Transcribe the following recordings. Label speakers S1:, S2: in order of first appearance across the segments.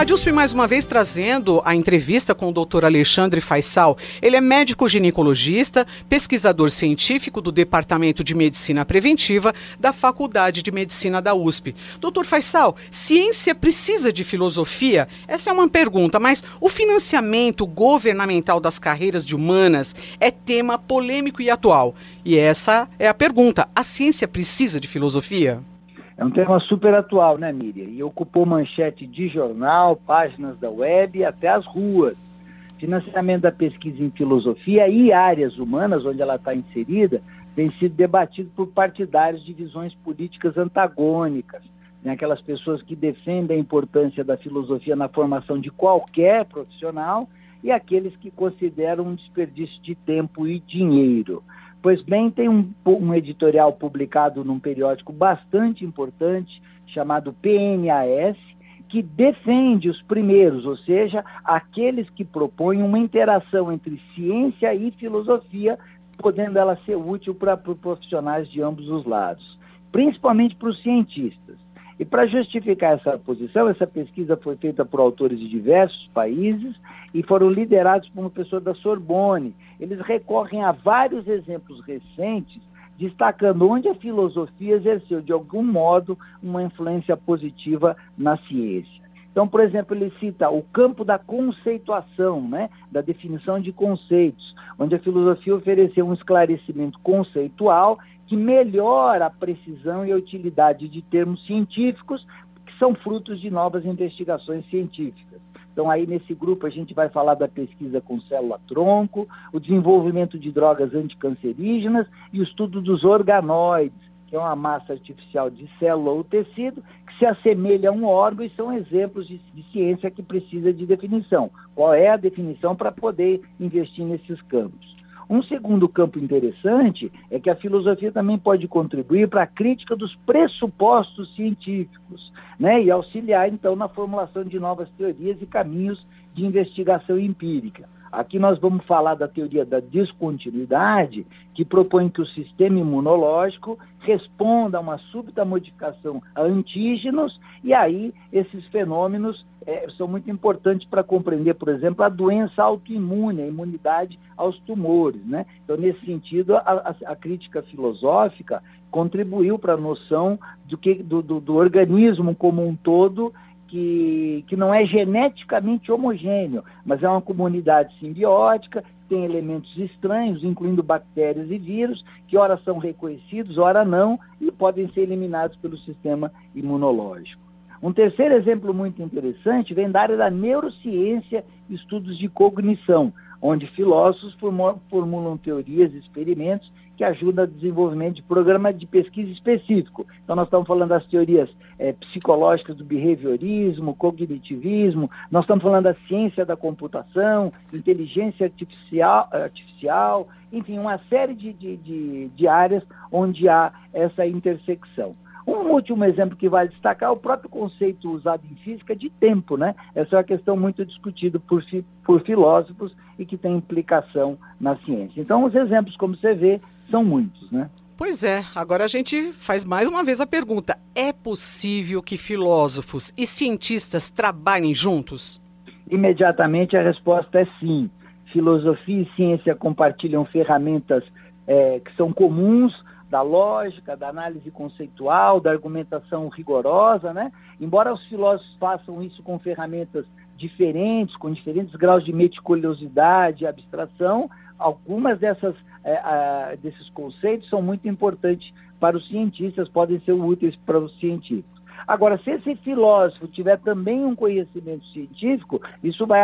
S1: A DUSP mais uma vez trazendo a entrevista com o Dr. Alexandre Faisal. Ele é médico ginecologista, pesquisador científico do Departamento de Medicina Preventiva da Faculdade de Medicina da USP. Dr. Faisal, ciência precisa de filosofia? Essa é uma pergunta, mas o financiamento governamental das carreiras de humanas é tema polêmico e atual. E essa é a pergunta: a ciência precisa de filosofia?
S2: É um tema super atual, né, Miriam? E ocupou manchete de jornal, páginas da web e até as ruas. Financiamento da pesquisa em filosofia e áreas humanas, onde ela está inserida, tem sido debatido por partidários de visões políticas antagônicas. Né? Aquelas pessoas que defendem a importância da filosofia na formação de qualquer profissional e aqueles que consideram um desperdício de tempo e dinheiro. Pois bem, tem um, um editorial publicado num periódico bastante importante, chamado PNAS, que defende os primeiros, ou seja, aqueles que propõem uma interação entre ciência e filosofia, podendo ela ser útil para profissionais de ambos os lados, principalmente para os cientistas. E para justificar essa posição, essa pesquisa foi feita por autores de diversos países e foram liderados por uma pessoa da Sorbonne. Eles recorrem a vários exemplos recentes, destacando onde a filosofia exerceu, de algum modo, uma influência positiva na ciência. Então, por exemplo, ele cita o campo da conceituação, né, da definição de conceitos, onde a filosofia ofereceu um esclarecimento conceitual que melhora a precisão e a utilidade de termos científicos que são frutos de novas investigações científicas. Então, aí nesse grupo a gente vai falar da pesquisa com célula-tronco, o desenvolvimento de drogas anticancerígenas e o estudo dos organoides, que é uma massa artificial de célula ou tecido que se assemelha a um órgão e são exemplos de, de ciência que precisa de definição. Qual é a definição para poder investir nesses campos? Um segundo campo interessante é que a filosofia também pode contribuir para a crítica dos pressupostos científicos, né, e auxiliar então na formulação de novas teorias e caminhos de investigação empírica. Aqui nós vamos falar da teoria da descontinuidade, que propõe que o sistema imunológico responda a uma súbita modificação a antígenos, e aí esses fenômenos é, são muito importantes para compreender, por exemplo, a doença autoimune, a imunidade aos tumores. Né? Então, nesse sentido, a, a, a crítica filosófica contribuiu para a noção do, que, do, do, do organismo como um todo que, que não é geneticamente homogêneo, mas é uma comunidade simbiótica, tem elementos estranhos, incluindo bactérias e vírus, que ora são reconhecidos, ora não, e podem ser eliminados pelo sistema imunológico. Um terceiro exemplo muito interessante vem da área da neurociência estudos de cognição, onde filósofos formulam teorias e experimentos que ajudam no desenvolvimento de programas de pesquisa específico. Então, nós estamos falando das teorias é, psicológicas do behaviorismo, cognitivismo, nós estamos falando da ciência da computação, inteligência artificial, artificial enfim, uma série de, de, de, de áreas onde há essa intersecção. Um último exemplo que vale destacar é o próprio conceito usado em física de tempo, né? Essa é uma questão muito discutida por, por filósofos e que tem implicação na ciência. Então, os exemplos, como você vê, são muitos, né?
S1: Pois é, agora a gente faz mais uma vez a pergunta: é possível que filósofos e cientistas trabalhem juntos?
S2: Imediatamente a resposta é sim. Filosofia e ciência compartilham ferramentas é, que são comuns da lógica, da análise conceitual, da argumentação rigorosa, né? Embora os filósofos façam isso com ferramentas diferentes, com diferentes graus de meticulosidade e abstração, algumas dessas, é, a, desses conceitos são muito importantes para os cientistas, podem ser úteis para os científicos. Agora, se esse filósofo tiver também um conhecimento científico, isso vai,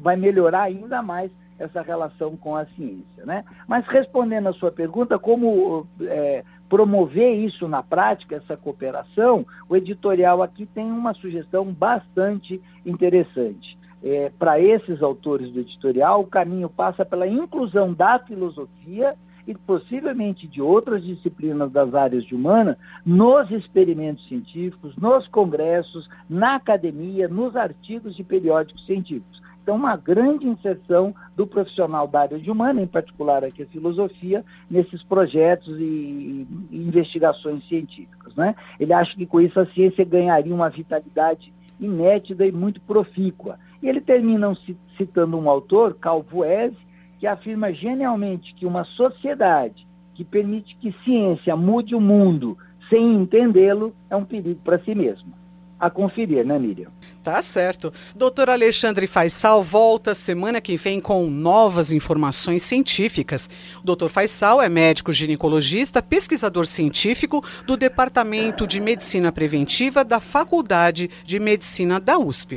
S2: vai melhorar ainda mais essa relação com a ciência. Né? Mas respondendo à sua pergunta, como é, promover isso na prática, essa cooperação, o editorial aqui tem uma sugestão bastante interessante. É, Para esses autores do editorial, o caminho passa pela inclusão da filosofia e possivelmente de outras disciplinas das áreas de humana nos experimentos científicos, nos congressos, na academia, nos artigos de periódicos científicos. então uma grande inserção do profissional da área de humana, em particular aqui a filosofia, nesses projetos e, e investigações científicas. Né? Ele acha que com isso a ciência ganharia uma vitalidade inédita e muito profícua. E ele termina citando um autor, Calvoese, que afirma genialmente que uma sociedade que permite que ciência mude o mundo sem entendê-lo é um perigo para si mesma. A conferir, né, Miriam?
S1: Tá certo. Doutor Alexandre Faisal volta semana que vem com novas informações científicas. O doutor Faisal é médico ginecologista, pesquisador científico do Departamento de Medicina Preventiva da Faculdade de Medicina da USP.